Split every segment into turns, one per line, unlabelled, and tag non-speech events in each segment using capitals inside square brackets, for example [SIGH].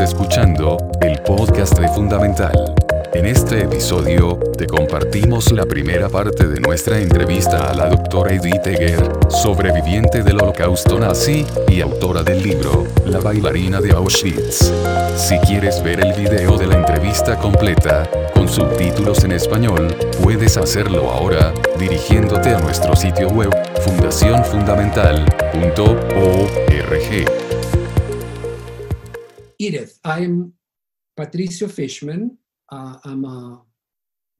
Escuchando el podcast de Fundamental. En este episodio, te compartimos la primera parte de nuestra entrevista a la doctora Edith Egger, sobreviviente del holocausto nazi y autora del libro La bailarina de Auschwitz. Si quieres ver el video de la entrevista completa, con subtítulos en español, puedes hacerlo ahora, dirigiéndote a nuestro sitio web, fundacionfundamental.org.
Edith, I'm Patricio Fischman. Uh, I'm a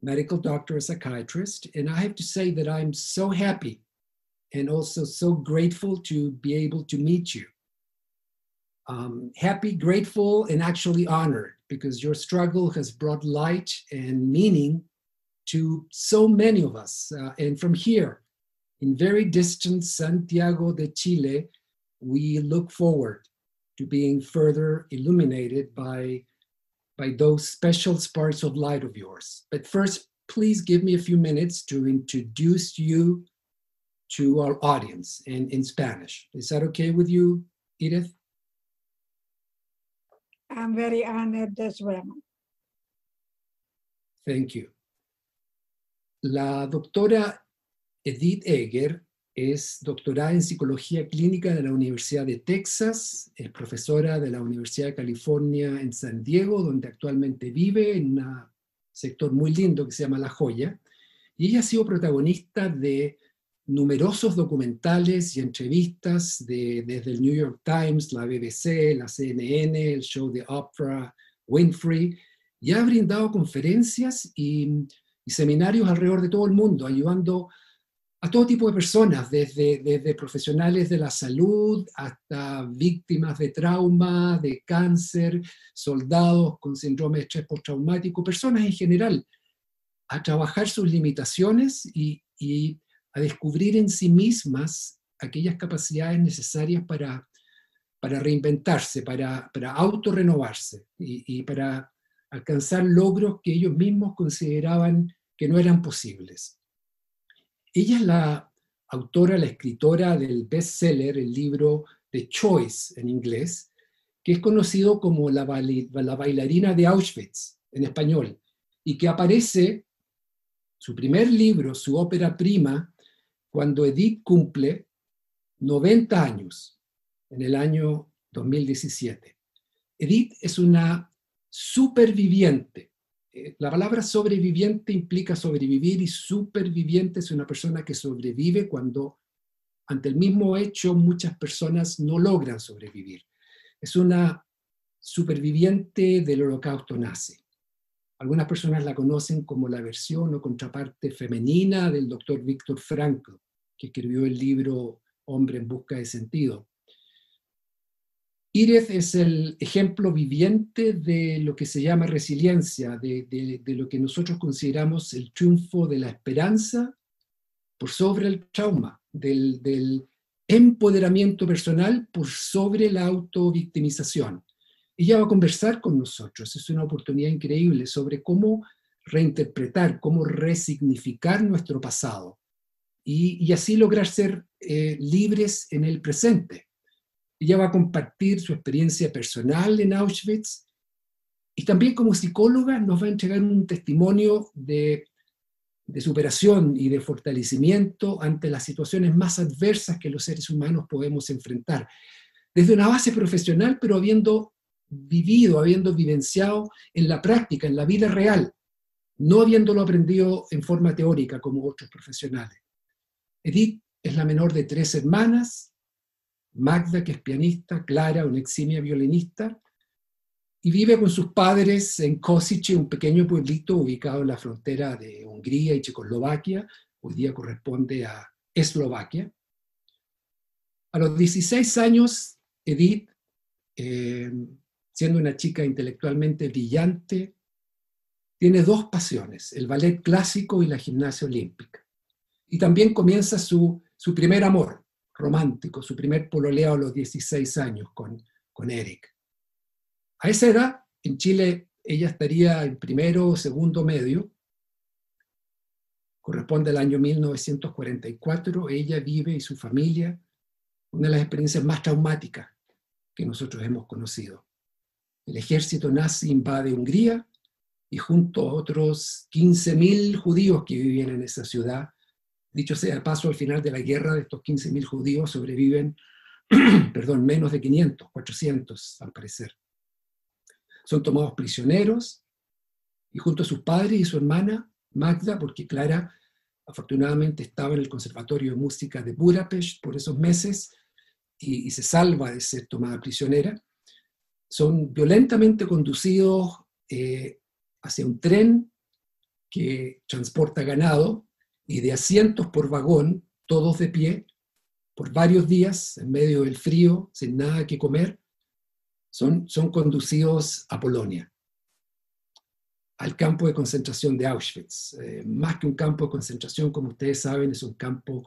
medical doctor, a psychiatrist, and I have to say that I'm so happy and also so grateful to be able to meet you. Um, happy, grateful, and actually honored because your struggle has brought light and meaning to so many of us. Uh, and from here, in very distant Santiago de Chile, we look forward to being further illuminated by by those special sparks of light of yours. But first, please give me a few minutes to introduce you to our audience in, in Spanish. Is that okay with you, Edith?
I'm very honored as well.
Thank you. La doctora Edith Eger es doctorada en psicología clínica de la Universidad de Texas, es profesora de la Universidad de California en San Diego, donde actualmente vive en un sector muy lindo que se llama La Joya, y ella ha sido protagonista de numerosos documentales y entrevistas de, desde el New York Times, la BBC, la CNN, el show de Oprah Winfrey, y ha brindado conferencias y, y seminarios alrededor de todo el mundo, ayudando a todo tipo de personas, desde, desde profesionales de la salud hasta víctimas de trauma, de cáncer, soldados con síndrome de estrés postraumático, personas en general, a trabajar sus limitaciones y, y a descubrir en sí mismas aquellas capacidades necesarias para, para reinventarse, para, para autorrenovarse y, y para alcanzar logros que ellos mismos consideraban que no eran posibles. Ella es la autora, la escritora del bestseller, el libro The Choice en inglés, que es conocido como la, la bailarina de Auschwitz en español, y que aparece su primer libro, su ópera prima, cuando Edith cumple 90 años, en el año 2017. Edith es una superviviente eh, la palabra sobreviviente implica sobrevivir y superviviente es una persona que sobrevive cuando ante el mismo hecho muchas personas no logran sobrevivir. Es una superviviente del holocausto nazi. Algunas personas la conocen como la versión o contraparte femenina del doctor Víctor Frankl, que escribió el libro Hombre en Busca de Sentido. Iris es el ejemplo viviente de lo que se llama resiliencia, de, lo que nosotros consideramos el triunfo de la esperanza por sobre el trauma, del, empoderamiento personal por sobre la autovictimización. Ella va a conversar con nosotros, es una oportunidad increíble sobre cómo reinterpretar, cómo resignificar nuestro pasado y, y así lograr ser eh, libres en el presente. Ella va a compartir su experiencia personal en Auschwitz y también como psicóloga nos va a entregar un testimonio de, de, superación y de fortalecimiento ante las situaciones más adversas que los seres humanos podemos enfrentar. Desde una base profesional, pero habiendo vivido, habiendo vivenciado en la práctica, en la vida real, no habiéndolo aprendido en forma teórica como otros profesionales. Edith es la menor de tres hermanas, Magda, que es pianista, Clara, una eximia violinista, y vive con sus padres en Kosice, un pequeño pueblito ubicado en la frontera de Hungría y Checoslovaquia, hoy día corresponde a Eslovaquia. A los 16 años, Edith, eh, siendo una chica intelectualmente brillante, tiene dos pasiones, el ballet clásico y la gimnasia olímpica. Y también comienza su, su primer amor, romántico, su primer pololeo a los 16 años con, con Eric. A esa edad, en Chile, ella estaría en primero o segundo medio, corresponde al año 1944, ella vive y su familia una de las experiencias más traumáticas que nosotros hemos conocido. el ejército nazi invade Hungría y junto a otros 15.000 judíos que vivían en esa ciudad, dicho sea paso, al final de la guerra de estos 15.000 judíos sobreviven, [CLEARS THROAT] perdón, menos de 500, 400 al parecer. Son tomados prisioneros y junto a sus padres y su hermana, Magda, porque Clara afortunadamente estaba en el Conservatorio de Música de Budapest por esos meses y, y se salva de ser tomada prisionera, son violentamente conducidos eh, hacia un tren que transporta ganado y de asientos por vagón, todos de pie, por varios días, en medio del frío, sin nada que comer, son, son conducidos a Polonia, al campo de concentración de Auschwitz. Eh, más que un campo de concentración, como ustedes saben, es un campo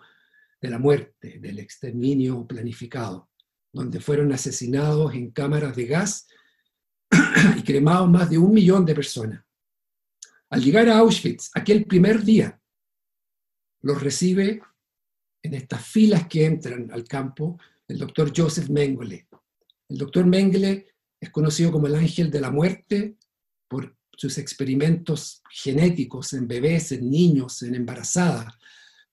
de la muerte, del exterminio planificado donde fueron asesinados en cámaras de gas [COUGHS] y cremados más de un millón de personas. Al llegar a Auschwitz, aquel primer día, los recibe en estas filas que entran al campo el doctor Joseph Mengele. El doctor Mengele es conocido como el ángel de la muerte por sus experimentos genéticos en bebés, en niños, en embarazadas,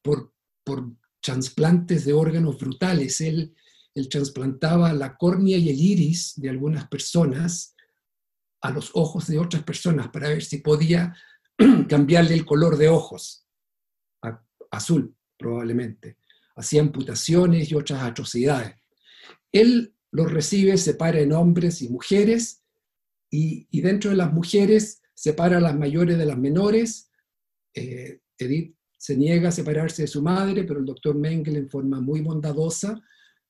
por, por trasplantes de órganos brutales. Él él trasplantaba la córnea y el iris de algunas personas a los ojos de otras personas para ver si podía [CLEARS THROAT] cambiarle el color de ojos, azul probablemente. Hacía amputaciones y otras atrocidades. Él los recibe, separa en hombres y mujeres, y, dentro de las mujeres separa a las mayores de las menores. Eh, Edith se niega a separarse de su madre, pero el doctor Mengele en forma muy bondadosa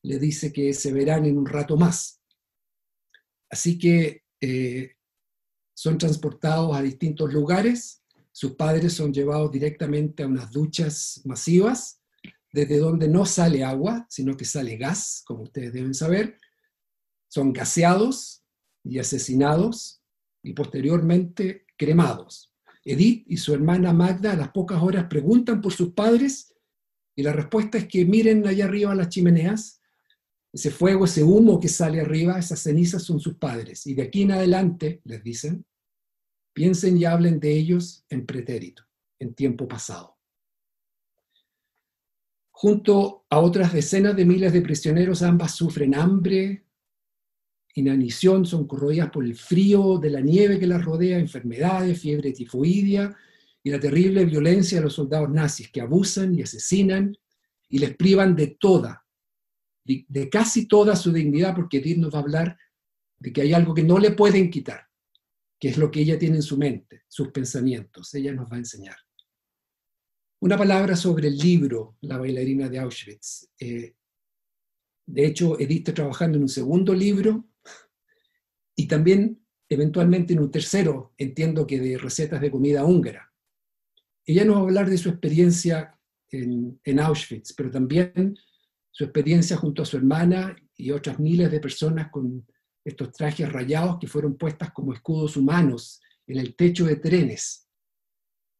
le dice que se verán en un rato más. Así que eh, son transportados a distintos lugares, sus padres son llevados directamente a unas duchas masivas, desde donde no sale agua, sino que sale gas, como ustedes deben saber. Son gaseados y asesinados y posteriormente cremados. Edith y su hermana Magda a las pocas horas preguntan por sus padres y la respuesta es que miren allá arriba las chimeneas ese fuego, ese humo que sale arriba, esas cenizas son sus padres. Y de aquí en adelante, les dicen, piensen y hablen de ellos en pretérito, en tiempo pasado. Junto a otras decenas de miles de prisioneros, ambas sufren hambre, inanición, son corroídas por el frío de la nieve que las rodea, enfermedades, fiebre tifoidea y la terrible violencia de los soldados nazis que abusan y asesinan y les privan de toda de, casi toda su dignidad, porque Edith nos va a hablar de que hay algo que no le pueden quitar, que es lo que ella tiene en su mente, sus pensamientos. Ella nos va a enseñar. Una palabra sobre el libro La bailarina de Auschwitz. Eh, de hecho, Edith está trabajando en un segundo libro y también eventualmente en un tercero, entiendo que de recetas de comida húngara. Ella nos va a hablar de su experiencia en, en Auschwitz, pero también su experiencia junto a su hermana y otras miles de personas con estos trajes rayados que fueron puestas como escudos humanos en el techo de trenes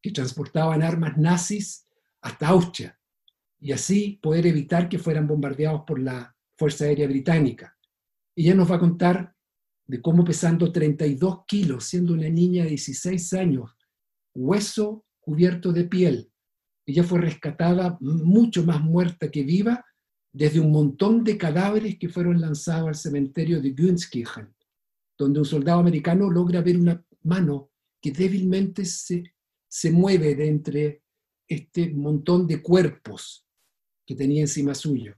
que transportaban armas nazis hasta Austria y así poder evitar que fueran bombardeados por la Fuerza Aérea Británica. Ella nos va a contar de cómo pesando 32 kilos, siendo una niña de 16 años, hueso cubierto de piel, ella fue rescatada mucho más muerta que viva desde un montón de cadáveres que fueron lanzados al cementerio de Günskirchen, donde un soldado americano logra ver una mano que débilmente se, se mueve de entre este montón de cuerpos que tenía encima suyo.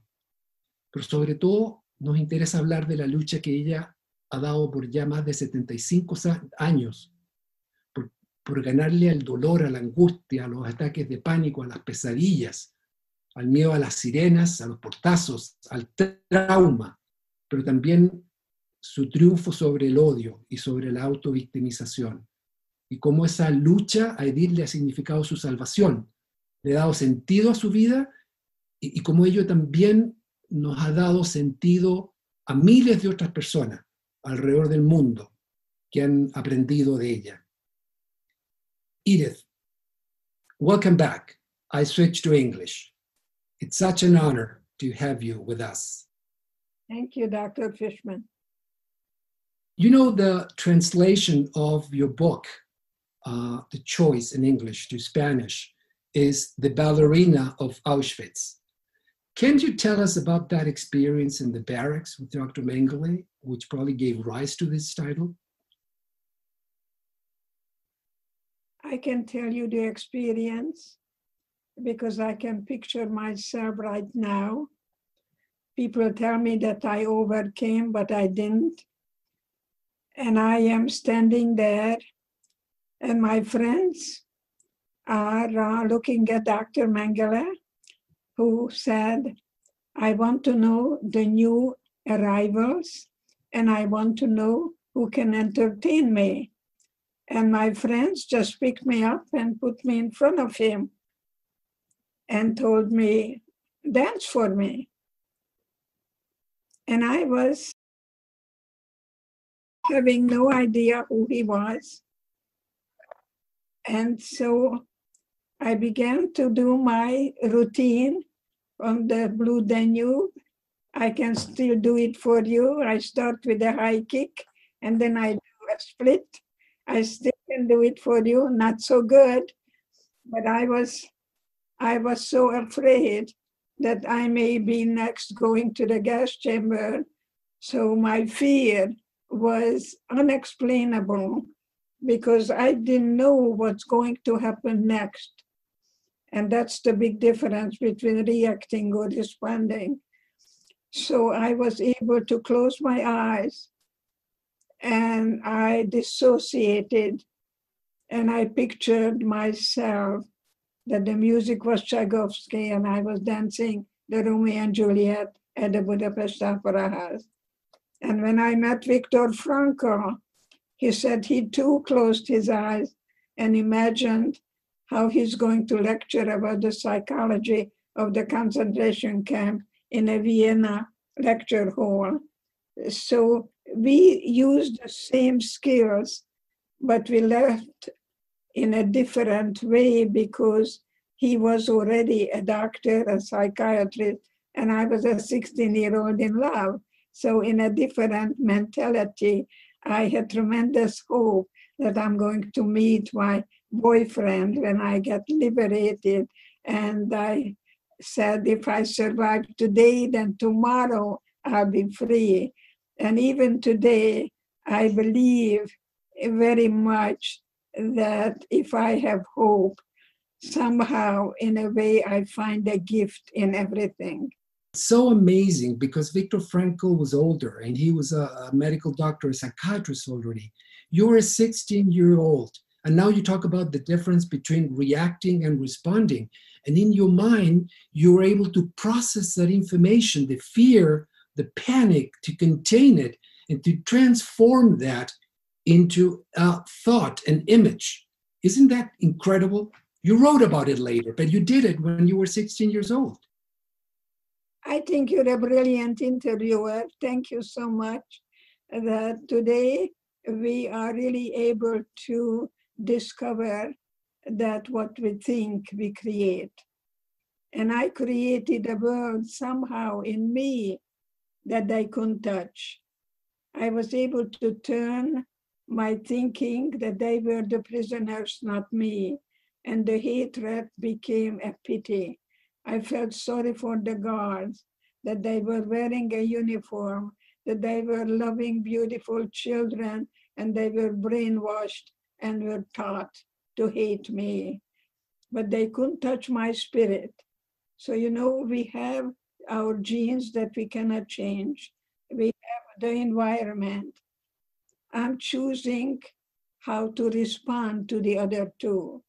Pero sobre todo nos interesa hablar de la lucha que ella ha dado por ya más de 75 años, por, por ganarle al dolor, a la angustia, a los ataques de pánico, a las pesadillas, al miedo a las sirenas, a los portazos, al trauma, pero también su triunfo sobre el odio y sobre la autovictimización. Y cómo esa lucha a Edith le ha significado su salvación, le ha dado sentido a su vida y, y cómo ello también nos ha dado sentido a miles de otras personas alrededor del mundo que han aprendido de ella. Edith, welcome back. I switch to English. It's such an honor to have you with us.
Thank you, Dr. Fischman.
You know, the translation of your book, uh, The Choice in English to Spanish, is The Ballerina of Auschwitz. Can you tell us about that experience in the barracks with Dr. Mengele, which probably gave rise to this title?
I can tell you the experience because I can picture myself right now. People tell me that I overcame, but I didn't. And I am standing there, and my friends are uh, looking at Dr. Mengele who said, I want to know the new arrivals and I want to know who can entertain me. And my friends just picked me up and put me in front of him and told me, dance for me. And I was having no idea who he was. And so I began to do my routine on the Blue Danube. I can still do it for you. I start with a high kick and then I do a split. I still can do it for you, not so good, but I was I was so afraid that I may be next going to the gas chamber. So my fear was unexplainable because I didn't know what's going to happen next. And that's the big difference between reacting or responding. So I was able to close my eyes and I dissociated and I pictured myself that the music was Tchaikovsky and I was dancing the Romeo and Juliet at the Budapest Opera House. And when I met Viktor Frankl, he said he too closed his eyes and imagined how he's going to lecture about the psychology of the concentration camp in a Vienna lecture hall. So we used the same skills, but we left in a different way because he was already a doctor, a psychiatrist, and I was a 16 year old in love. So, in a different mentality, I had tremendous hope that I'm going to meet my boyfriend when I get liberated. And I said, if I survive today, then tomorrow I'll be free. And even today, I believe very much that if I have hope, somehow, in a way, I find a gift in everything.
So amazing because Viktor Frankl was older and he was a, a medical doctor, a psychiatrist already. You're a 16 year old and now you talk about the difference between reacting and responding. And in your mind, you're able to process that information, the fear, the panic, to contain it and to transform that into a thought, an image. Isn't that incredible? You wrote about it later, but you did it when you were 16 years old.
I think you're a brilliant interviewer. Thank you so much. Uh, that today we are really able to discover that what we think we create. And I created a world somehow in me that I couldn't touch. I was able to turn my thinking that they were the prisoners, not me, and the hatred became a pity. I felt sorry for the guards that they were wearing a uniform, that they were loving beautiful children, and they were brainwashed and were taught to hate me, but they couldn't touch my spirit. So, you know, we have our genes that we cannot change, we have the environment. I'm choosing how to respond to the other two.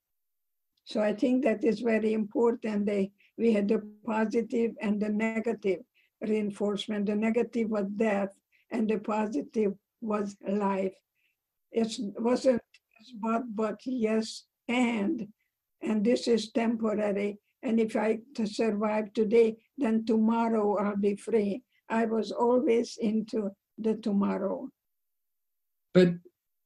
So I think that is very important. They, we had the positive and the negative reinforcement. The negative was death, and the positive was life. It wasn't but, but yes, and. And this is temporary. And if I survive today, then tomorrow I'll be free. I was always into the tomorrow.
But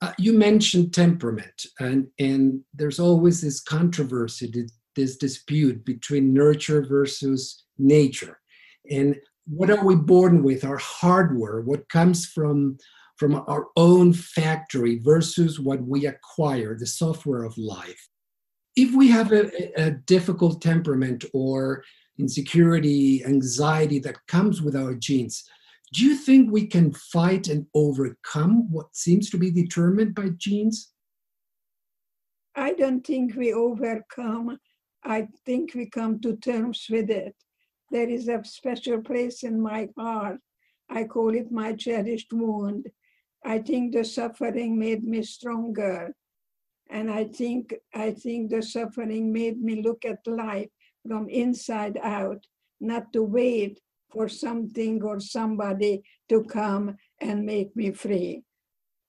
uh, you mentioned temperament, and, and there's always this controversy, this dispute between nurture versus nature. And what are we born with, our hardware, what comes from from our own factory versus what we acquire, the software of life. If we have a, a difficult temperament or insecurity, anxiety that comes with our genes, do you think we can fight and overcome what seems to be determined by genes?
I don't think we overcome. I think we come to terms with it. There is a special place in my heart. I call it my cherished wound. I think the suffering made me stronger. And I think I think the suffering made me look at life from inside out, not to wait for something or somebody to come and make me free.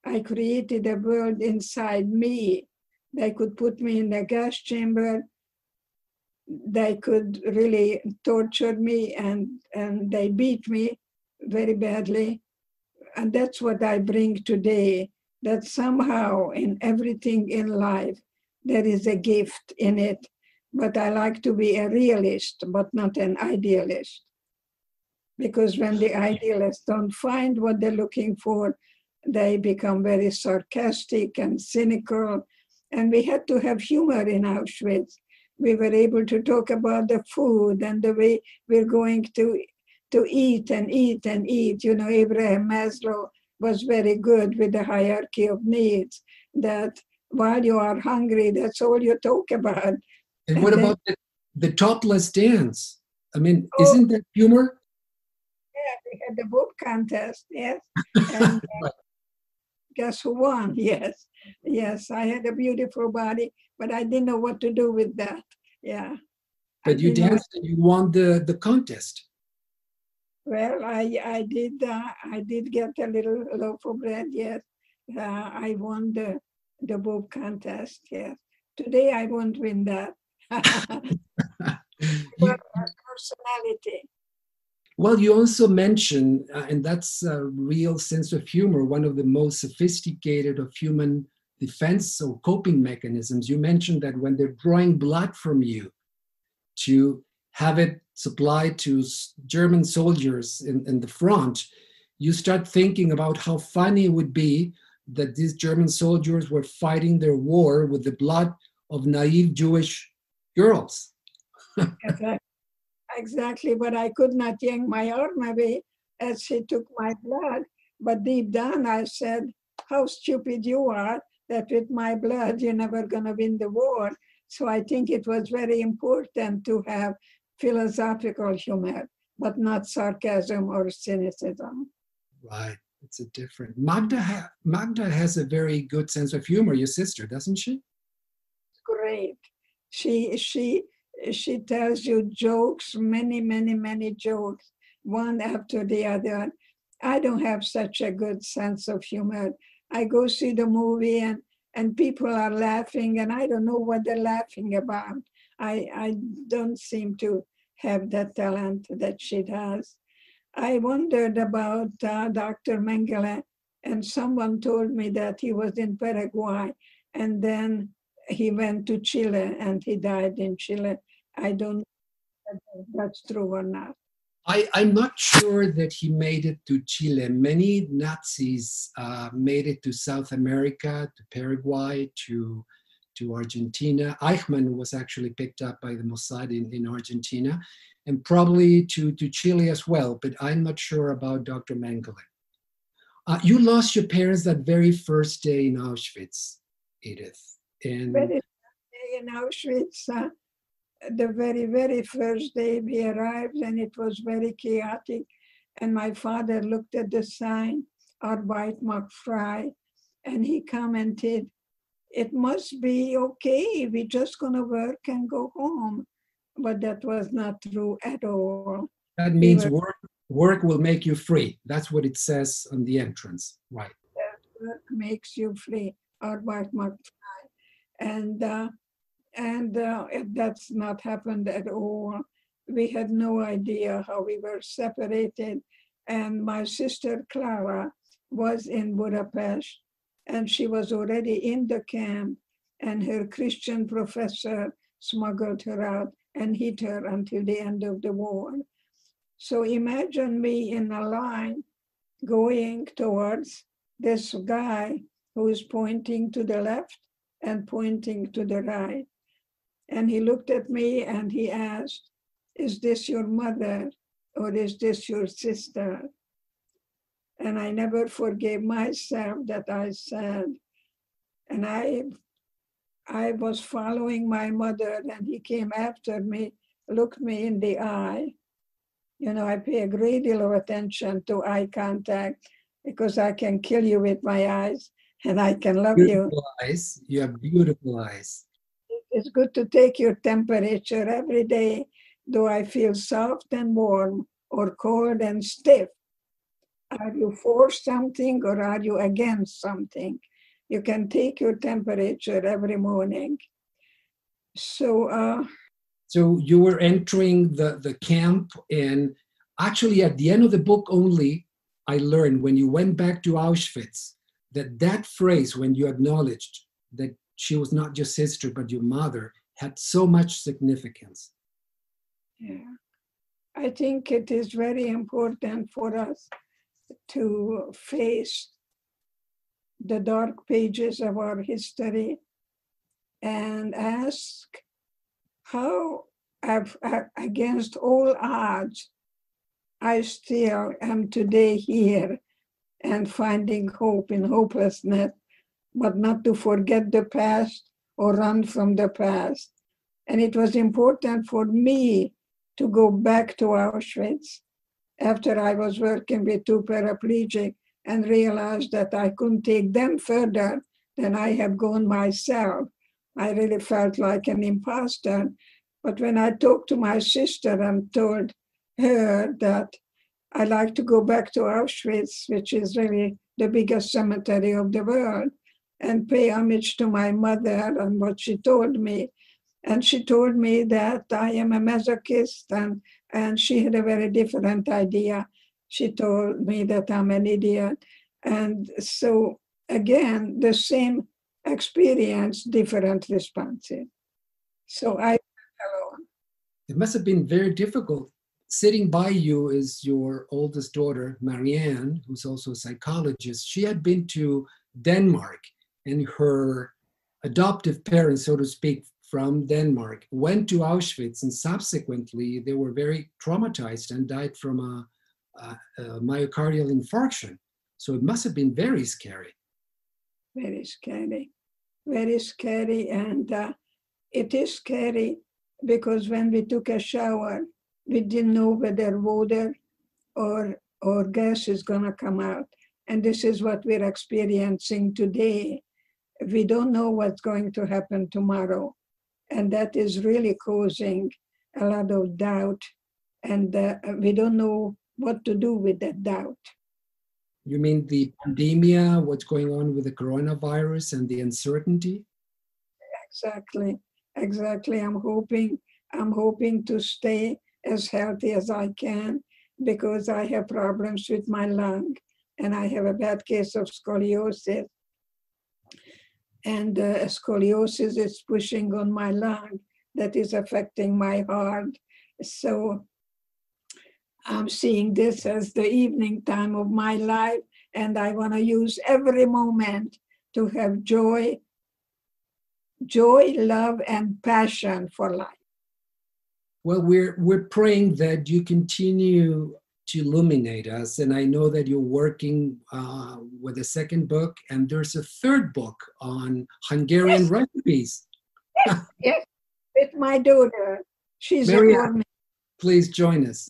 I created a world inside me. They could put me in a gas chamber. They could really torture me and, and they beat me very badly. And that's what I bring today that somehow in everything in life, there is a gift in it. But I like to be a realist, but not an idealist because when the idealists don't find what they're looking for, they become very sarcastic and cynical. And we had to have humor in Auschwitz. We were able to talk about the food and the way we're going to, to eat and eat and eat. You know, Abraham Maslow was very good with the hierarchy of needs, that while you are hungry, that's all you talk about.
And, and what then, about the, the topless dance? I mean, oh, isn't that humor?
We had the book contest, yes. And [LAUGHS] uh, guess who won? [LAUGHS] Yes, yes. I had a beautiful body, but I didn't know what to do with that. Yeah.
But you danced know. and you won the, the contest.
Well, I I did uh, I did get a little loaf of bread. Yes, uh, I won the the book contest. Yes. Today I won't win that. [LAUGHS] but personality.
Well, you also mentioned, uh, and that's a real sense of humor, one of the most sophisticated of human defense or coping mechanisms. You mentioned that when they're drawing blood from you to have it supplied to German soldiers in, in the front, you start thinking about how funny it would be that these German soldiers were fighting their war with the blood of naive Jewish girls.
Exactly, but I could not yank my arm away as she took my blood. But deep down, I said, How stupid you are that with my blood, you're never going to win the war. So I think it was very important to have philosophical humor, but not sarcasm or cynicism.
Right. It's a different. Magda, ha- Magda has a very good sense of humor, your sister, doesn't she?
Great. She, she, she tells you jokes, many, many, many jokes, one after the other. I don't have such a good sense of humor. I go see the movie and, and people are laughing and I don't know what they're laughing about. I, I don't seem to have that talent that she does. I wondered about uh, Dr. Mengele, and someone told me that he was in Paraguay and then he went to Chile and he died in Chile. I don't know if that's true or not.
I, am not sure that he made it to Chile. Many Nazis uh, made it to South America, to Paraguay, to, to Argentina. Eichmann was actually picked up by the Mossad in, in Argentina, and probably to, to Chile as well, but I'm not sure about Dr. Mengele. Uh, you lost your parents that very first day in Auschwitz, Edith.
And very in Auschwitz, uh, the very, very first day we arrived, and it was very chaotic. And my father looked at the sign, Arbeit macht frei, and he commented, it must be okay, we're just gonna work and go home. But that was not true at all.
That means we were, work, work will make you free. That's what it says on the entrance, right?
Work makes you free, Arbeit macht frei. And uh, and uh, that's not happened at all. We had no idea how we were separated. And my sister Clara was in Budapest and she was already in the camp and her Christian professor smuggled her out and hid her until the end of the war. So imagine me in a line going towards this guy who is pointing to the left and pointing to the right. And he looked at me and he asked, Is this your mother or is this your sister? And I never forgave myself that I said, and I I was following my mother and he came after me, looked me in the eye. You know, I pay a great deal of attention to eye contact because I can kill you with my eyes and I can love you.
Eyes. You have beautiful eyes.
It's good to take your temperature every day. Do I feel soft and warm or cold and stiff? Are you for something or are you against something? You can take your temperature every morning. So, uh,
So you were entering the, the camp, and actually, at the end of the book, only I learned when you went back to Auschwitz that that phrase, when you acknowledged that she was not your sister but your mother, had so much significance.
yeah. I think it is very important for us to face the dark pages of our history and ask how, against all odds, I still am today here and finding hope in hopelessness, but not to forget the past or run from the past. And it was important for me to go back to Auschwitz after I was working with two paraplegic and realized that I couldn't take them further than I have gone myself. I really felt like an imposter. But when I talked to my sister and told her that I like to go back to Auschwitz, which is really the biggest cemetery of the world, and pay homage to my mother and what she told me. And she told me that I am a masochist, and, and she had a very different idea. She told me that I'm an idiot. And so, again, the same experience, different responses. So I.
It must have been very difficult. Sitting by you is your oldest daughter, Marianne, who's also a psychologist. She had been to Denmark, and her adoptive parents, so to speak, from Denmark went to Auschwitz, and subsequently they were very traumatized and died from a, a, a myocardial infarction. So it must have been very scary.
very scary, very scary. And uh, it is scary because when we took a shower, we didn't know whether water or, or gas is going to come out. And this is what we're experiencing today. We don't know what's going to happen tomorrow. And that is really causing a lot of doubt. And uh, we don't know what to do with that doubt.
You mean the pandemia, what's going on with the coronavirus and the uncertainty?
Exactly, exactly. I'm hoping, I'm hoping to stay as healthy as I can because I have problems with my lung and I have a bad case of scoliosis. And uh, scoliosis is pushing on my lung that is affecting my heart. So I'm seeing this as the evening time of my life, and I want to use every moment to have joy joy, love, and passion for life.
Well, we're we're praying that you continue to illuminate us, and I know that you're working uh, with a second book, and there's a third book on Hungarian
Yes.
recipes.
Yes, [LAUGHS] yes, with my daughter. She's gourmet.
Please join us.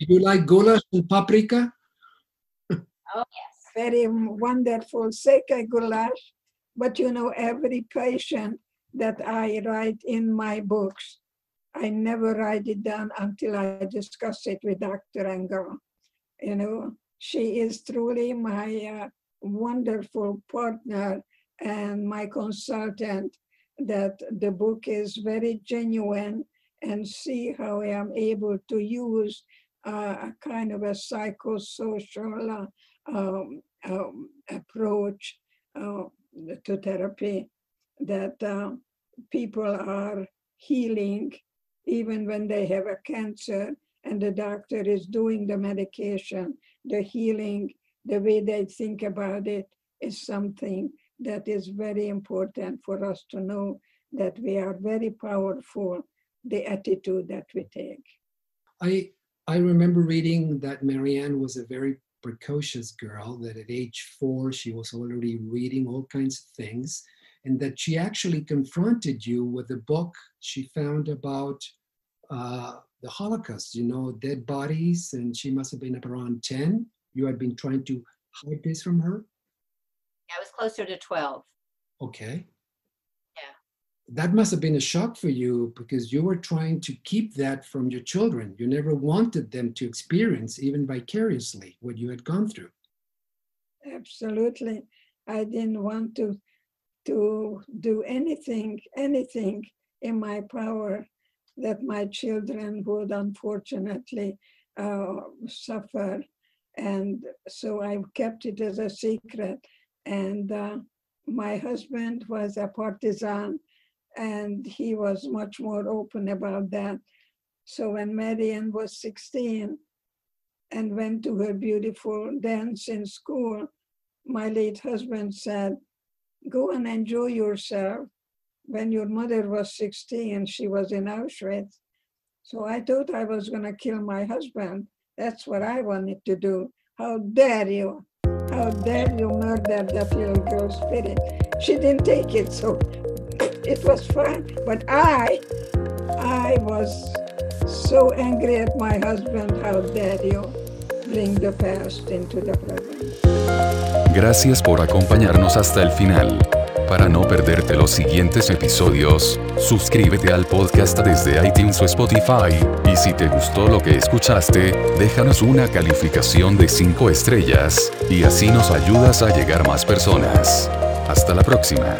Do you like goulash and paprika?
Oh yes, very wonderful seke goulash. But you know, every patient that I write in my books, I never write it down until I discuss it with Dr. Engle. You know, she is truly my uh, wonderful partner and my consultant. That the book is very genuine and see how I am able to use uh, a kind of a psychosocial uh, um, um, approach uh, to therapy that uh, people are healing even when they have a cancer and the doctor is doing the medication the healing the way they think about it is something that is very important for us to know that we are very powerful, the attitude that we take.
I I remember reading that Marianne was a very precocious girl, that at age four she was already reading all kinds of things, and that she actually confronted you with a book she found about uh, the Holocaust, you know, dead bodies, and she must have been up around 10. You had been trying to hide this from her?
I was closer to 12.
Okay.
Yeah.
That must have been a shock for you because you were trying to keep that from your children. You never wanted them to experience, even vicariously, what you had gone through.
Absolutely. I didn't want to to do anything, anything in my power that my children would unfortunately uh, suffer. And so I kept it as a secret. And uh, my husband was a partisan and he was much more open about that. So when Marianne was 16 and went to her beautiful dance in school, my late husband said, Go and enjoy yourself when your mother was 16, she was in Auschwitz. So I thought I was going to kill my husband. That's what I wanted to do. How dare you? How dare you murder that little girl's spirit? She didn't take it, so [COUGHS] it was fine. But I, I was so angry at my husband. How dare you bring the past into the present?
Gracias por acompañarnos hasta el final. Para no perderte los siguientes episodios, suscríbete al podcast desde iTunes o Spotify, y si te gustó lo que escuchaste, déjanos una calificación de 5 estrellas, y así nos ayudas a llegar más personas. Hasta la próxima.